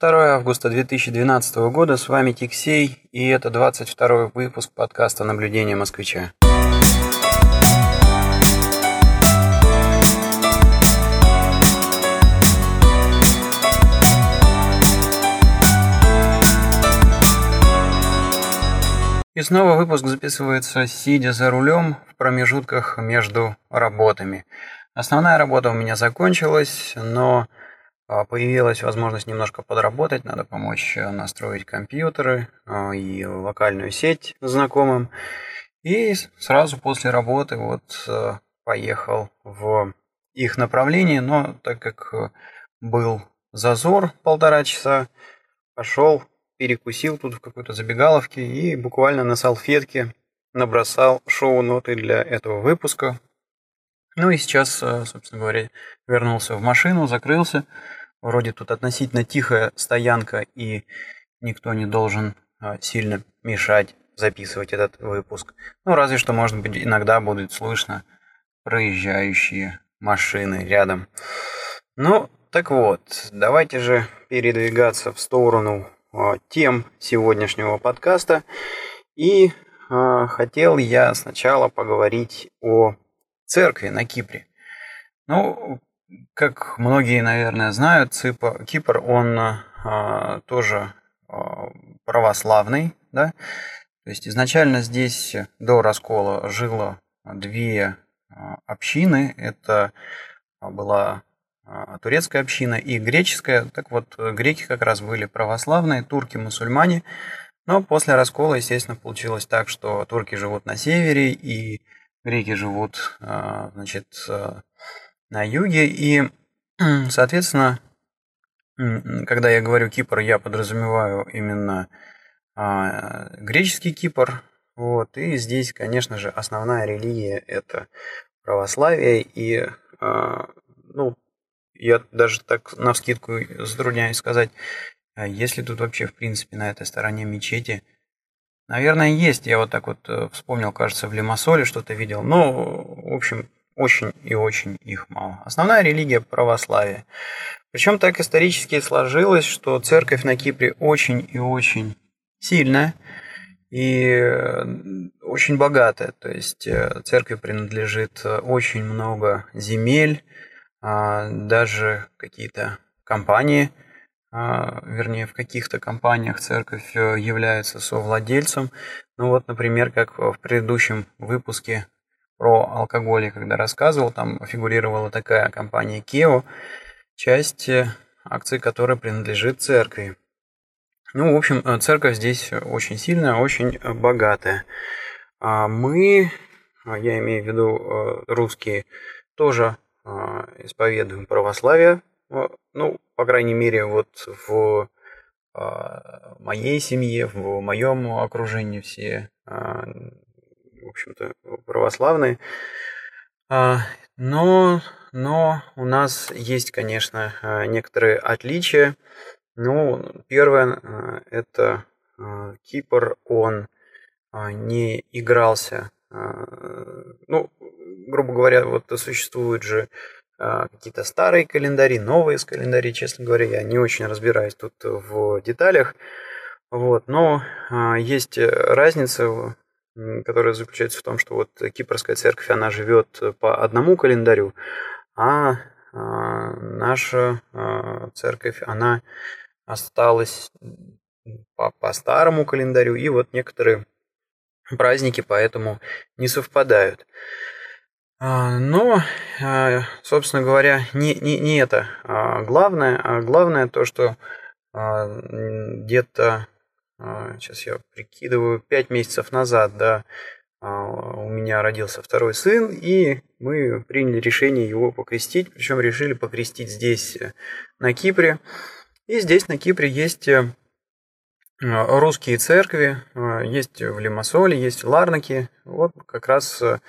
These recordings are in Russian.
2 августа 2012 года. С вами Тиксей, и это 22 выпуск подкаста «Наблюдение москвича». И снова выпуск записывается, сидя за рулем в промежутках между работами. Основная работа у меня закончилась, но появилась возможность немножко подработать, надо помочь э, настроить компьютеры а, и локальную сеть знакомым. И сразу после работы вот э, поехал в их направлении, но так как э, был зазор полтора часа, пошел, перекусил тут в какой-то забегаловке и буквально на салфетке набросал шоу-ноты для этого выпуска. Ну и сейчас, собственно говоря, вернулся в машину, закрылся, Вроде тут относительно тихая стоянка, и никто не должен а, сильно мешать записывать этот выпуск. Ну, разве что, может быть, иногда будет слышно проезжающие машины рядом. Ну, так вот, давайте же передвигаться в сторону э, тем сегодняшнего подкаста. И э, хотел я сначала поговорить о церкви на Кипре. Ну, как многие, наверное, знают, Ципа, Кипр, он а, тоже а, православный, да, то есть изначально здесь до раскола жило две а, общины, это была турецкая община и греческая, так вот, греки как раз были православные, турки мусульмане, но после раскола, естественно, получилось так, что турки живут на севере и греки живут, значит, на юге. И, соответственно, когда я говорю Кипр, я подразумеваю именно а, греческий Кипр. Вот, и здесь, конечно же, основная религия это православие. И, а, ну, я даже так на вскидку затрудняюсь сказать, а есть ли тут вообще, в принципе, на этой стороне мечети. Наверное, есть. Я вот так вот э, вспомнил, кажется, в Лимассоле что-то видел. Но, в общем, очень и очень их мало. Основная религия – православие. Причем так исторически сложилось, что церковь на Кипре очень и очень сильная и э, очень богатая. То есть э, церкви принадлежит очень много земель, а, даже какие-то компании, а, вернее, в каких-то компаниях церковь э, является совладельцем. Ну вот, например, как в предыдущем выпуске про алкоголь, когда рассказывал, там фигурировала такая компания Кео, часть э, акций которой принадлежит церкви. Ну, в общем, э, церковь здесь очень сильная, очень богатая. А мы, а я имею в виду э, русские, тоже исповедуем православие. Ну, по крайней мере, вот в моей семье, в моем окружении все в общем-то, православные. А, но, но у нас есть, конечно, а, некоторые отличия. Ну, первое, а, это Кипр, он не игрался, ну, грубо говоря, вот существуют же какие-то старые календари, новые календари, честно говоря, я не очень разбираюсь тут в деталях, вот, но есть разница которая заключается в том, что вот Кипрская церковь, она живет по одному календарю, а, а наша а, церковь, она осталась по, по старому календарю, и вот некоторые праздники поэтому не совпадают. А, но, собственно говоря, не, не, не это главное, а главное то, что где-то сейчас а, я прикидываю, пять месяцев назад, да, а, у меня родился второй сын, и мы приняли решение его покрестить, причем решили покрестить здесь, э, на Кипре. И здесь, на Кипре, есть э, русские церкви, э, есть в Лимассоле, есть в Ларнаке. Вот как раз в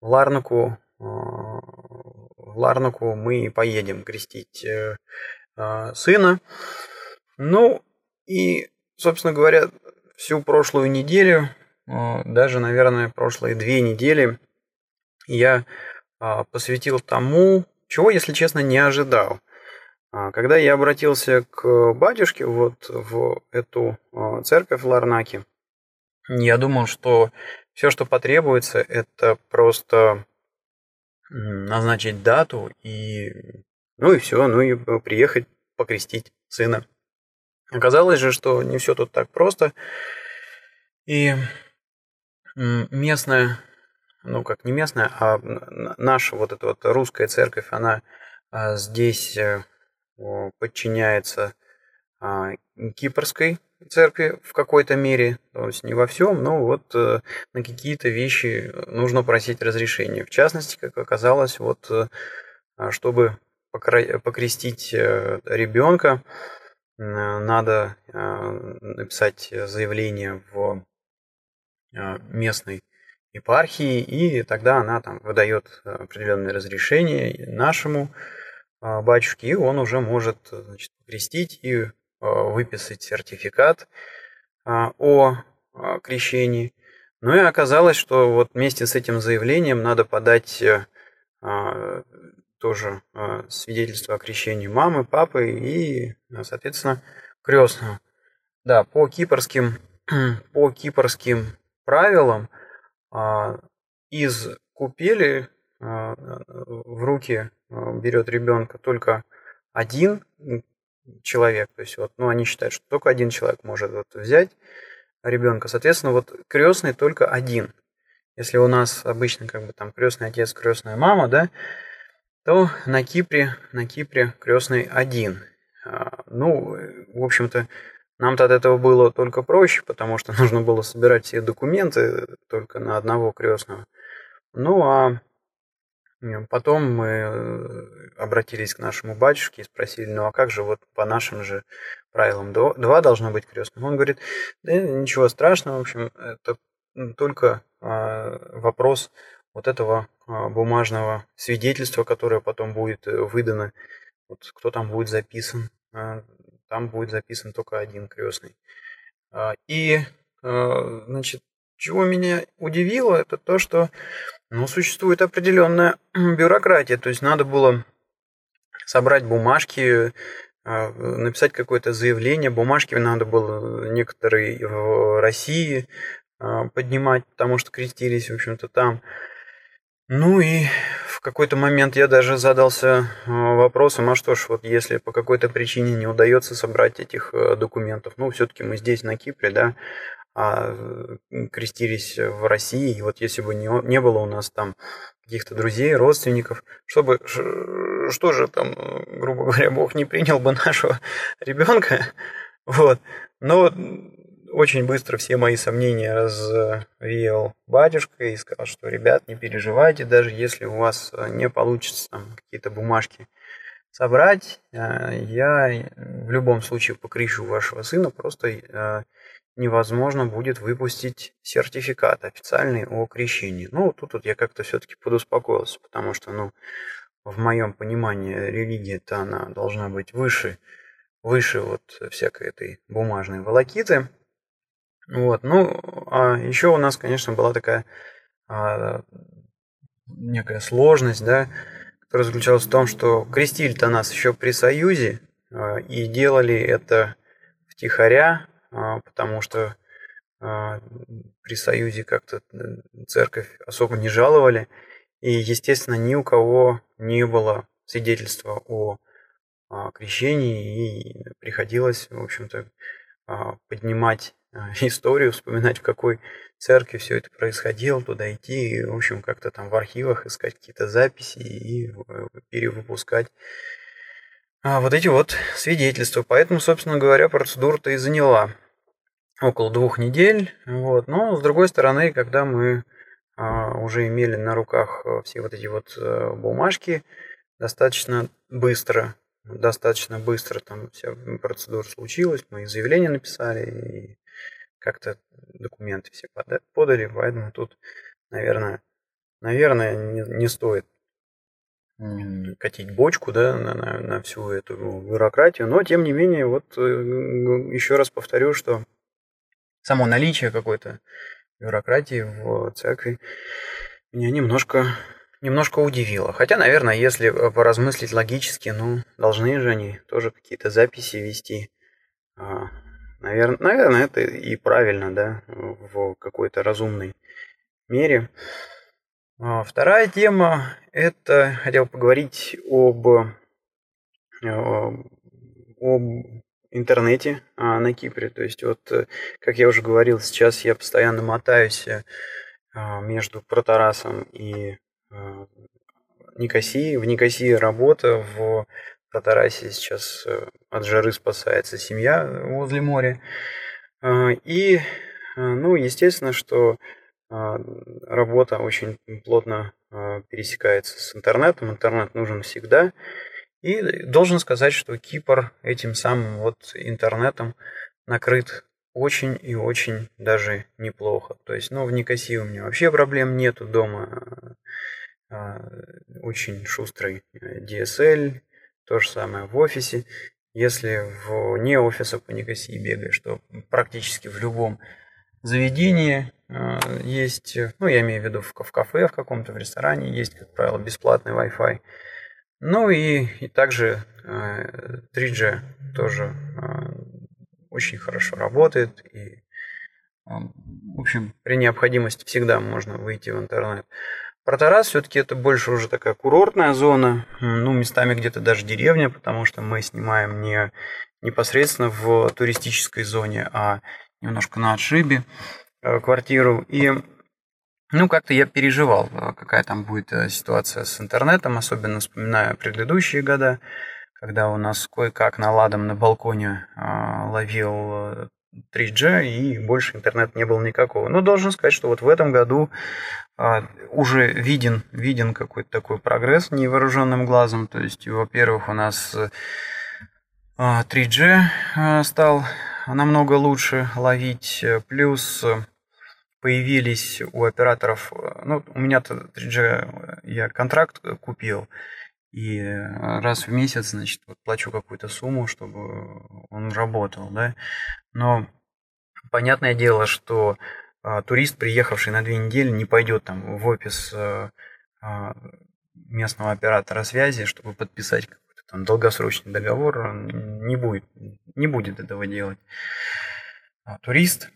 Ларнаку, в Ларнаку мы и поедем крестить сына. Ну, и собственно говоря, всю прошлую неделю, а, даже, наверное, прошлые две недели я а, посвятил тому, чего, если честно, не ожидал. А, когда я обратился к батюшке вот в эту а, церковь в Ларнаке, я думал, что все, что потребуется, это просто назначить дату и ну и все, ну и приехать покрестить сына. Оказалось же, что не все тут так просто. И местная, ну как не местная, а наша вот эта вот русская церковь, она а, здесь э, подчиняется а, кипрской церкви в какой-то мере, то есть не во всем, но вот э, на какие-то вещи нужно просить разрешения. В частности, как оказалось, вот э, чтобы покрестить ребенка, надо написать заявление в местной епархии, и тогда она там выдает определенные разрешения нашему а, батюшке, и он уже может значит, крестить и а, выписать сертификат а, о крещении. Ну и оказалось, что вот вместе с этим заявлением надо подать э, тоже свидетельство о крещении мамы, папы и, соответственно, крестного. Да, по кипрским, по кипрским правилам из купели в руки берет ребенка только один человек, то есть вот, ну, они считают, что только один человек может вот взять ребенка, соответственно, вот крестный только один. Если у нас обычно как бы там крестный отец, крестная мама, да, то на Кипре, на Кипре крестный один. А, ну, в общем-то, нам-то от этого было только проще, потому что нужно было собирать все документы только на одного крестного. Ну, а Потом мы э, обратились к нашему батюшке и спросили, ну а как же вот по нашим же правилам два должно быть крестных? Он говорит, да ничего страшного, в общем, это только а, вопрос вот этого а, бумажного свидетельства, которое потом будет э, выдано, вот кто там будет записан, а, там будет записан только один крестный. И, значит, чего меня удивило, это то, что ну, существует определенная бюрократия. То есть надо было собрать бумажки, а, написать какое-то заявление. Бумажки надо было некоторые в России а, поднимать, потому что крестились, в общем-то, там. Ну и в какой-то момент я даже задался а, вопросом, а что ж, вот если по какой-то причине не удается собрать этих документов, ну, все-таки мы здесь, на Кипре, да, а крестились в России. И вот если бы не, не было у нас там каких-то друзей, родственников, чтобы что же там, грубо говоря, Бог не принял бы нашего ребенка. Вот. Но очень быстро все мои сомнения развеял батюшка и сказал, что, ребят, не переживайте, даже если у вас не получится какие-то бумажки собрать, э, я в любом случае покрещу вашего сына, просто э, невозможно будет выпустить сертификат официальный о крещении. Ну, тут вот я как-то все-таки подуспокоился, потому что, ну, в моем понимании религия-то она должна быть выше, выше вот всякой этой бумажной волокиты. Вот, ну, а еще у нас, конечно, была такая а, некая сложность, да, которая заключалась в том, что крестили-то нас еще при Союзе, а, и делали это втихаря, а, потому что а, при Союзе как-то э, церковь особо не жаловали, и, естественно, ни у кого не было свидетельства о а, крещении, и приходилось, в общем-то, поднимать историю, вспоминать, в какой церкви все это происходило, туда идти, и, в общем, как-то там в архивах искать какие-то записи и э, перевыпускать а, вот эти вот свидетельства. Поэтому, собственно говоря, процедура-то и заняла около двух недель. Вот. Но, с другой стороны, когда мы а, уже имели на руках а, все вот эти вот бумажки, достаточно быстро, достаточно быстро там вся процедура случилась, мы заявление написали и как-то документы все подали, поэтому тут, наверное, наверное, не, не стоит катить бочку да, на, на, на всю эту бюрократию. Но, тем не менее, вот э, еще раз повторю, что само наличие какой-то бюрократии в церкви меня немножко немножко удивило. Хотя, наверное, если поразмыслить логически, ну, должны же они тоже какие-то записи вести. Наверное, наверное, это и правильно, да, в какой-то разумной мере. А, вторая тема – это хотел поговорить об, э, об интернете а, на Кипре. То есть вот, э, как я уже говорил, сейчас я постоянно мотаюсь э, между Протарасом и Никосией. В Никосии работа, в Протарасе сейчас от жары спасается семья возле моря. И, ну, естественно, что работа очень плотно пересекается с интернетом. Интернет нужен всегда. И должен сказать, что Кипр этим самым вот интернетом накрыт очень и очень даже неплохо. То есть, ну, в Никосии у меня вообще проблем нету дома. Очень шустрый э, DSL, то же самое в офисе. Если вне офиса по Никосии бегаешь, то практически в любом заведении э, есть, ну, я имею в виду в, кафе в каком-то, в ресторане есть, как правило, бесплатный Wi-Fi. Ну и, и также 3G э, тоже э, очень хорошо работает. И, в общем, при необходимости всегда можно выйти в интернет. Протарас все-таки это больше уже такая курортная зона, ну, местами где-то даже деревня, потому что мы снимаем не непосредственно в туристической зоне, а немножко на отшибе э, квартиру. И ну, как-то я переживал, э, какая там будет э, ситуация с интернетом, особенно вспоминая предыдущие года, когда у нас кое-как наладом на балконе ловил 3G и больше интернет не было никакого. Но должен сказать, что вот в этом году уже виден, виден какой-то такой прогресс невооруженным глазом. То есть, во-первых, у нас 3G стал намного лучше ловить. Плюс появились у операторов, ну, у меня-то 3G, я контракт купил, и раз в месяц, значит, вот плачу какую-то сумму, чтобы он работал, да. Но понятное дело, что а, турист, приехавший на две недели, не пойдет там в офис а, а, местного оператора связи, чтобы подписать там, долгосрочный договор, не будет, не будет этого делать. А турист.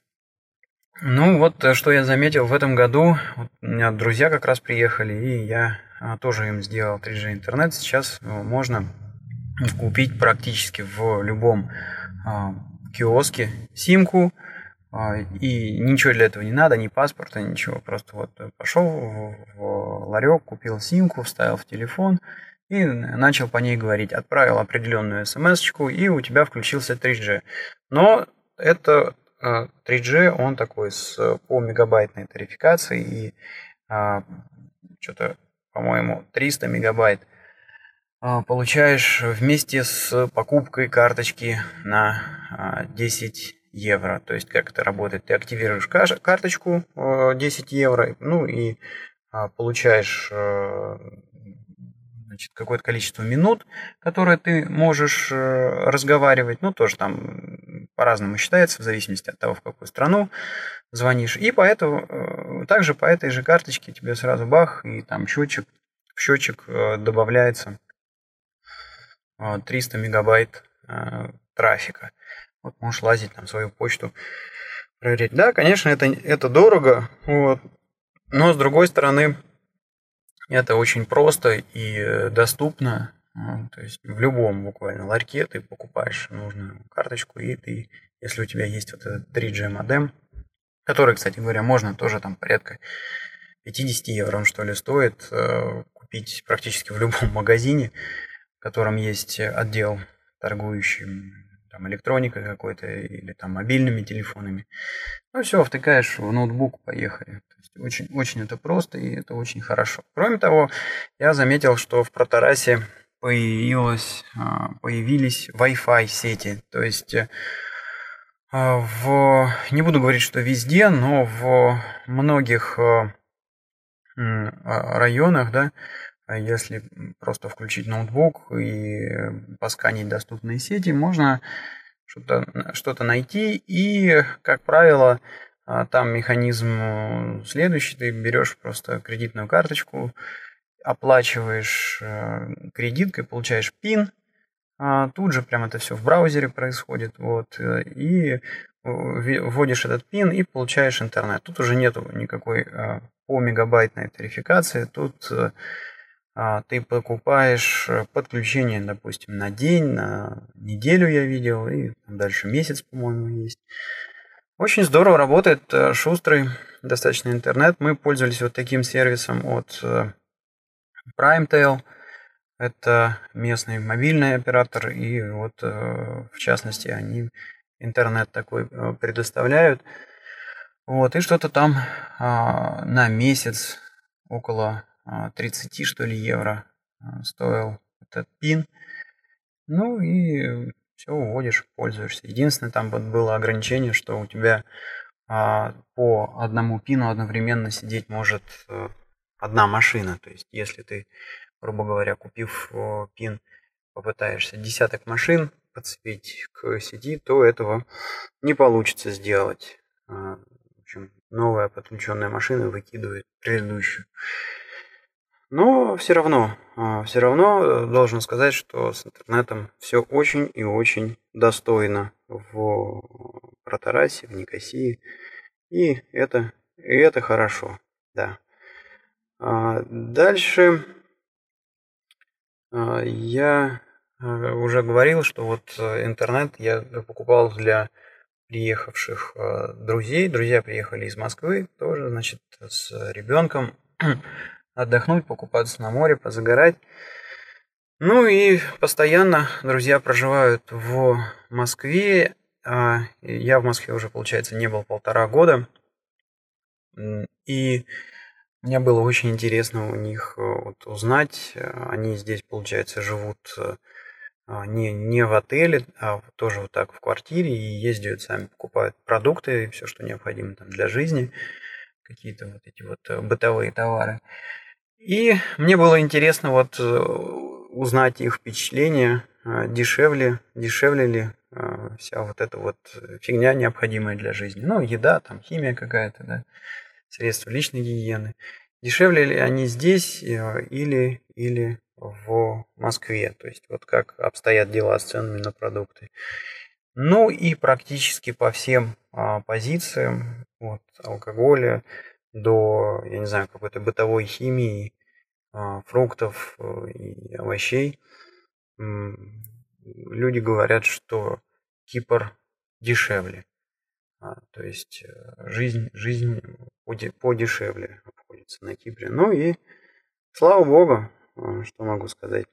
Ну вот, э, что я заметил в этом году, вот у меня друзья как раз приехали, и я а, тоже им сделал 3G интернет. Сейчас э, можно купить практически в любом а, киоске симку, а, и ничего для этого не надо, ни паспорта, ничего. Просто вот пошел в, ларек, купил симку, вставил в телефон, и начал по ней говорить. Отправил определенную смс и у тебя включился 3G. Но это 3G, э, он такой с по мегабайтной тарификацией и а, что-то, по-моему, 300 мегабайт а, получаешь вместе с покупкой карточки на 10 а, евро. То есть как это работает? Ты активируешь карточку 10 э, евро, ну и получаешь э, значит, какое-то количество минут, которые ты можешь э, разговаривать. Ну, тоже там по-разному считается, в зависимости от того, в какую страну звонишь. И поэтому, также по этой же карточке тебе сразу бах, и там счетчик, в счетчик добавляется 300 мегабайт трафика. Вот можешь лазить там свою почту, проверять. Да, конечно, это, это дорого, вот. но с другой стороны, это очень просто и э, доступно. Ну, то есть в любом буквально ларьке ты покупаешь нужную карточку, и ты, если у тебя есть вот этот 3G модем, который, кстати говоря, можно тоже там порядка 50 евро, что ли, стоит э, купить практически в любом магазине, в котором есть отдел торгующий там электроникой какой-то или там мобильными телефонами. Ну все, втыкаешь в ноутбук, поехали. Очень, очень это просто и это очень хорошо. Кроме того, я заметил, что в Протарасе появилось, а, появились Wi-Fi сети. То есть э, в, не буду говорить, что везде, но в многих а, районах, да, если просто включить ноутбук и посканить доступные сети, можно что-то что найти. И, как правило, а там механизм э, следующий, ты берешь просто кредитную карточку, оплачиваешь э, кредиткой, получаешь пин, а тут же прям это все в браузере происходит, вот, э, и вводишь этот пин и получаешь интернет. Тут уже нету никакой по мегабайтной тарификации, тут а, ты покупаешь подключение, допустим, на день, на неделю я видел, и дальше месяц, по-моему, есть. Очень здорово работает, шустрый достаточно интернет. Мы пользовались вот таким сервисом от PrimeTail. Это местный мобильный оператор, и вот э, в частности они интернет такой э, предоставляют. Вот, и что-то там а, на месяц около 30, а, что ли, евро а, стоил этот пин. Ну и все, уводишь, пользуешься. Единственное, там было ограничение, что у тебя по одному пину одновременно сидеть может э, одна машина. То есть, если ты, грубо говоря, купив пин, попытаешься десяток машин подцепить к сети, то этого не получится сделать. А, в общем, новая подключенная машина выкидывает предыдущую. Но все равно, а, все равно э, должен сказать, что с интернетом все очень и очень достойно в Протарасе, в Никосии. И это, и это хорошо, да. А, дальше а, я а, уже говорил, что вот э, интернет я покупал для приехавших друзей. Друзья приехали из Москвы, тоже, значит, с ребенком отдохнуть, покупаться на море, позагорать. Ну и постоянно друзья проживают в Москве. Я в Москве уже, получается, не был полтора года. И мне было очень интересно у них э, вот, узнать. Они здесь, получается, живут э, а, не, не в отеле, а тоже вот так в квартире и ездят сами, покупают продукты, все, что необходимо там для жизни, какие-то вот эти вот э, бытовые товары. И мне было интересно вот узнать их впечатления, дешевле, дешевле ли вся вот эта вот фигня необходимая для жизни. Ну, еда, там, химия какая-то, да средства личной гигиены. Дешевле ли они здесь э, или, или в Москве? То есть вот как обстоят дела с ценами на продукты. Ну и практически по всем а, позициям, от алкоголя до, я не знаю, какой-то бытовой химии, а, фруктов э, и овощей, люди говорят, что Кипр дешевле. А, то есть э, жизнь, жизнь подешевле обходится на Кипре. Ну и слава богу, э, что могу сказать.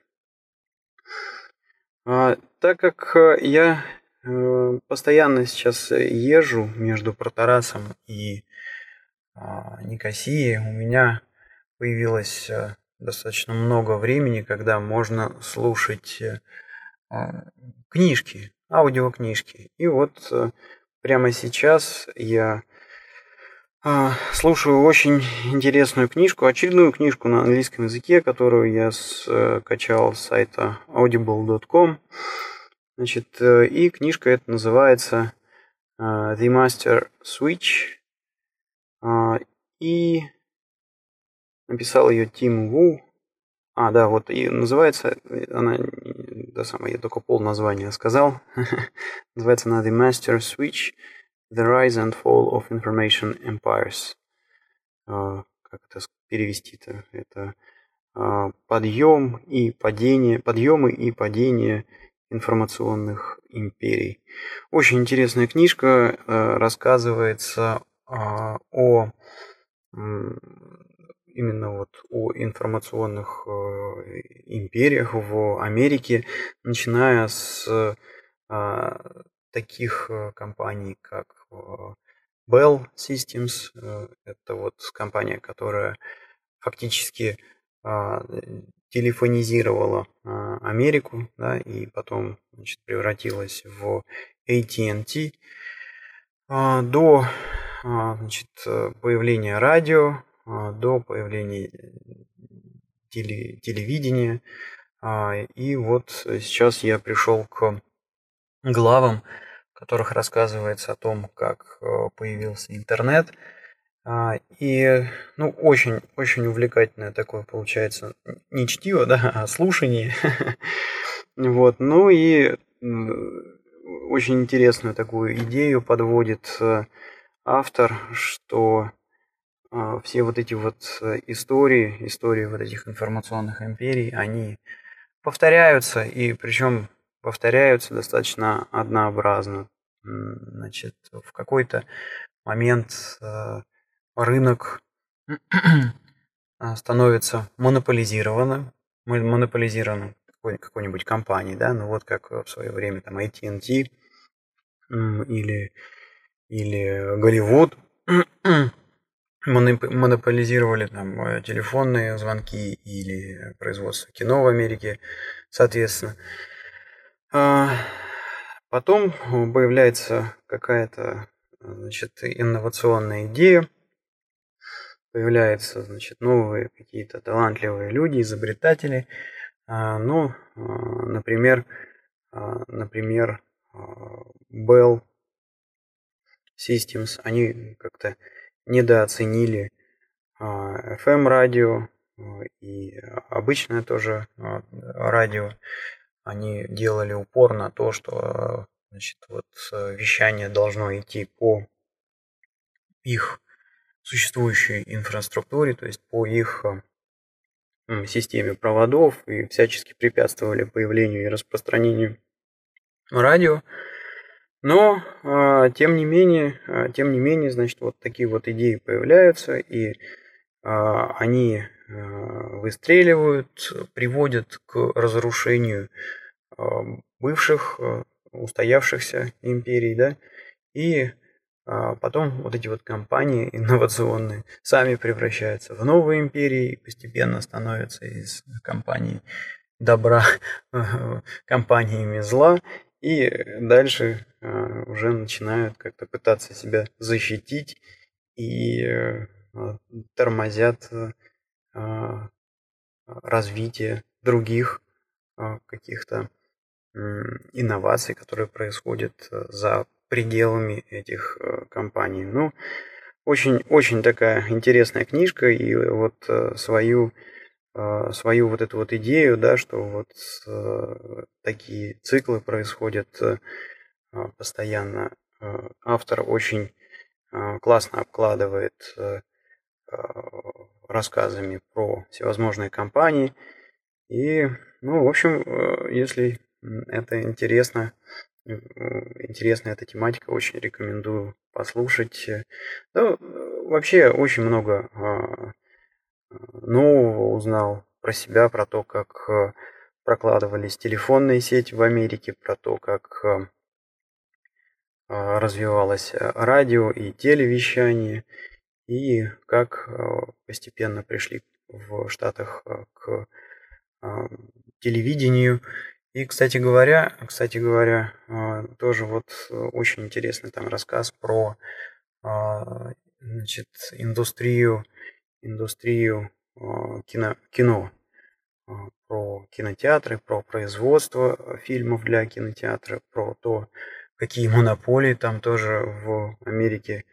А, так как э, я постоянно сейчас езжу между Протарасом и а, Никосией, у меня появилось достаточно много времени, когда можно слушать книжки, аудиокнижки. И вот Прямо сейчас я а, слушаю очень интересную книжку, очередную книжку на английском языке, которую я скачал с сайта audible.com. Значит, э, и книжка эта называется The Master Switch. Uh, и написал ее Тим Ву. А, да, вот и называется она, да самое, я только пол названия сказал. называется она The Master Switch, The Rise and Fall of Information Empires. Uh, как это перевести-то? Это uh, подъем и падение, подъемы и падение информационных империй. Очень интересная книжка, uh, рассказывается о именно вот о информационных э, империях в Америке, начиная с а, таких э, компаний, как э, Bell Systems, это вот компания, которая фактически а, телефонизировала а, Америку, да, и потом значит, превратилась в AT&T, до значит, появления радио, а, до появления теле, телевидения. А, и вот сейчас я пришел к главам, в которых рассказывается о том, как э, появился интернет. А, и, ну, очень, очень увлекательное такое получается, не чтиво, да, а слушание. Вот, ну и очень интересную такую идею подводит э, автор, что а, все вот эти вот э, истории, истории вот этих информационных империй, они повторяются, и причем повторяются достаточно однообразно. Значит, в какой-то момент э, рынок становится монополизированным, монополизированным какой-нибудь компанией, да, ну вот как в свое время там AT&T или, или Голливуд монополизировали там э, телефонные звонки или производство кино в Америке, соответственно. А, потом появляется какая-то значит, инновационная идея, появляются значит, новые какие-то талантливые люди, изобретатели. А, ну, а, например, например, Bell Systems, они как-то недооценили FM-радио и обычное тоже радио они делали упор на то, что значит, вот, э, вещание должно идти по их существующей инфраструктуре, то есть по их системе проводов и всячески препятствовали появлению и распространению радио. Но, э, тем не менее, тем не менее, значит, вот такие вот идеи появляются, и они выстреливают, приводят к разрушению бывших э, устоявшихся империй, да, и а, потом вот эти вот компании инновационные сами превращаются в новые империи и постепенно становятся из компаний добра компаниями зла, и дальше а, уже начинают как-то пытаться себя защитить и э, тормозят а, развитие других каких-то инноваций, которые происходят э, за пределами этих э, компаний. Ну, очень, очень такая интересная книжка, и вот э, свою, свою вот эту вот идею, да, что вот такие циклы происходят постоянно. Автор очень классно обкладывает рассказами про всевозможные компании. И, ну, в общем, если это интересно. Интересная эта тематика, очень рекомендую послушать. Ну, вообще очень много нового узнал про себя, про то, как а, прокладывались телефонные сети в Америке, про то, как а, развивалось радио и телевещание, и как постепенно пришли в Штатах к телевидению. И, кстати говоря, кстати говоря, тоже вот э, очень интересный там рассказ про значит, индустрию, индустрию кино, кино, про кинотеатры, про производство фильмов для кинотеатра, про то, какие монополии там тоже в Америке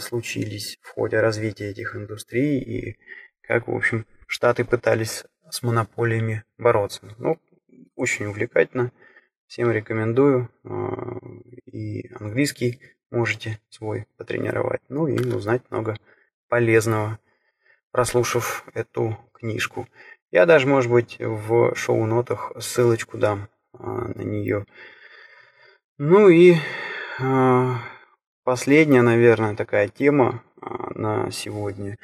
случились в ходе развития этих индустрий и как, в общем, Штаты пытались с монополиями бороться. Ну, очень увлекательно. Всем рекомендую. И английский можете свой потренировать. Ну и узнать много полезного, прослушав эту книжку. Я даже, может быть, в шоу-нотах ссылочку дам а, на нее. Ну и а, последняя, наверное, такая тема на сегодня.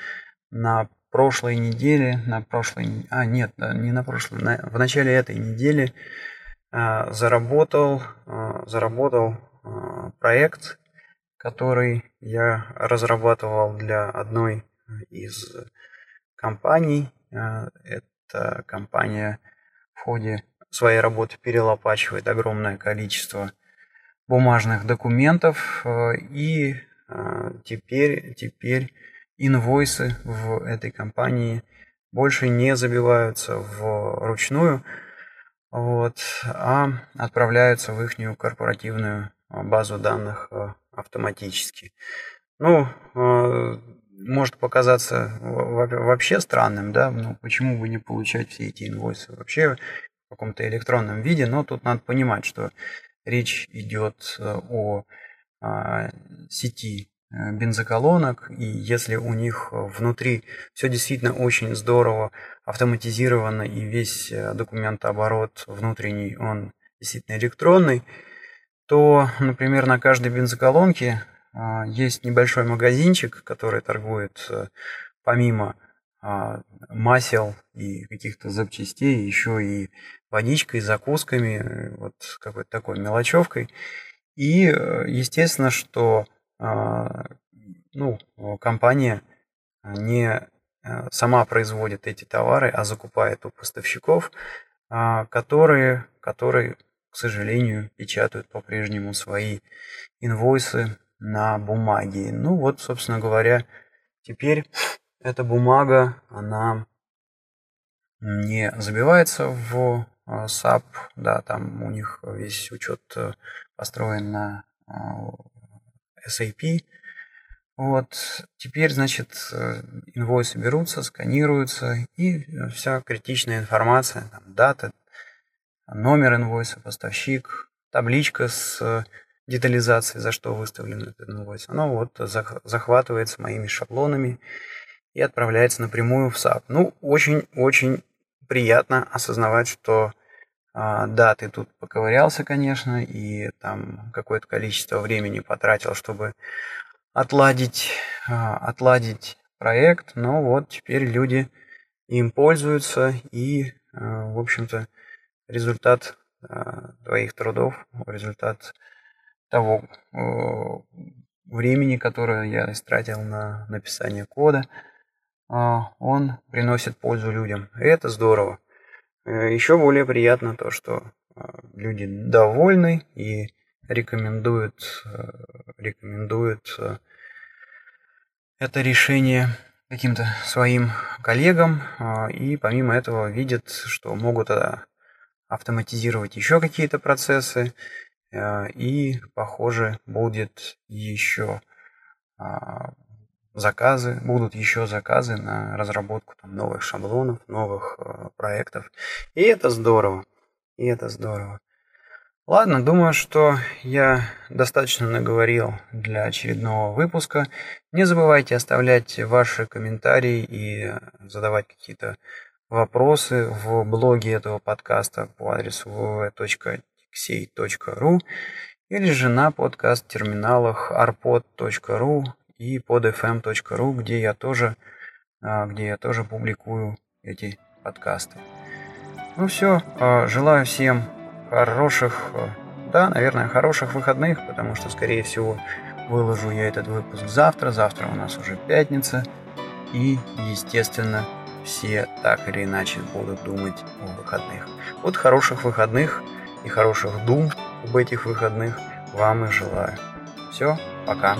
На прошлой неделе, на прошлой, а нет, не на прошлой, на, в начале этой недели а, заработал, а, заработал а, проект, который я разрабатывал для одной из компаний. А, эта компания в ходе своей работы перелопачивает огромное количество бумажных документов а, и а, теперь, теперь инвойсы в этой компании больше не забиваются в ручную, вот, а отправляются в их корпоративную базу данных э, автоматически. Ну, э, может показаться вообще странным, да, ну почему бы не получать все эти инвойсы вообще в каком-то электронном виде, но тут надо понимать, что речь идет э, о а, сети э, бензоколонок, и если у них внутри все действительно очень здорово автоматизировано, и весь э, документооборот внутренний, он действительно электронный, то, например, на каждой бензоколонке есть небольшой магазинчик, который торгует э, помимо а, масел и каких-то запчастей, еще и водичкой, закусками, э, вот какой-то такой мелочевкой. И э, естественно, что а, ну, компания не сама производит эти товары, а закупает у поставщиков, которые, которые, к сожалению, печатают по-прежнему свои инвойсы на бумаге. Ну вот, собственно говоря, теперь эта бумага, она не забивается в SAP, да, там у них весь учет э, построен на а, SAP. Вот, теперь, значит, э, инвойсы берутся, сканируются, и вся критичная информация, там, дата, номер инвойса, поставщик, табличка с детализации, за что выставлен этот инвойс, оно вот захватывается моими шаблонами и отправляется напрямую в SAP. Ну, очень-очень приятно осознавать, что а, да, ты тут поковырялся, конечно, и там какое-то количество времени потратил, чтобы отладить, а, отладить проект, но вот теперь люди им пользуются, и, а, в общем-то, результат твоих трудов, результат того э, времени, которое я истратил на написание кода, а, он приносит пользу людям. И это здорово. Э, Еще более приятно то, что люди довольны и рекомендуют, э, рекомендуют это решение каким-то своим коллегам и помимо этого видят, что могут автоматизировать еще какие-то процессы, Э, и, похоже, будет еще а, заказы, будут еще заказы на разработку там, новых шаблонов, новых э, проектов. И это здорово. И это здорово. Ладно, думаю, что я достаточно наговорил для очередного выпуска. Не забывайте оставлять ваши комментарии и задавать какие-то вопросы в блоге этого подкаста по адресу www xey.ru или же на подкаст-терминалах arpod.ru и podfm.ru, где я тоже, а, где я тоже публикую эти подкасты. Ну все, а, желаю всем хороших, а, да, наверное, хороших выходных, потому что, скорее всего, выложу я этот выпуск завтра. Завтра у нас уже пятница. И, естественно, все так или иначе будут думать о выходных. Вот хороших выходных – и хороших дум об этих выходных вам и желаю. Все, пока.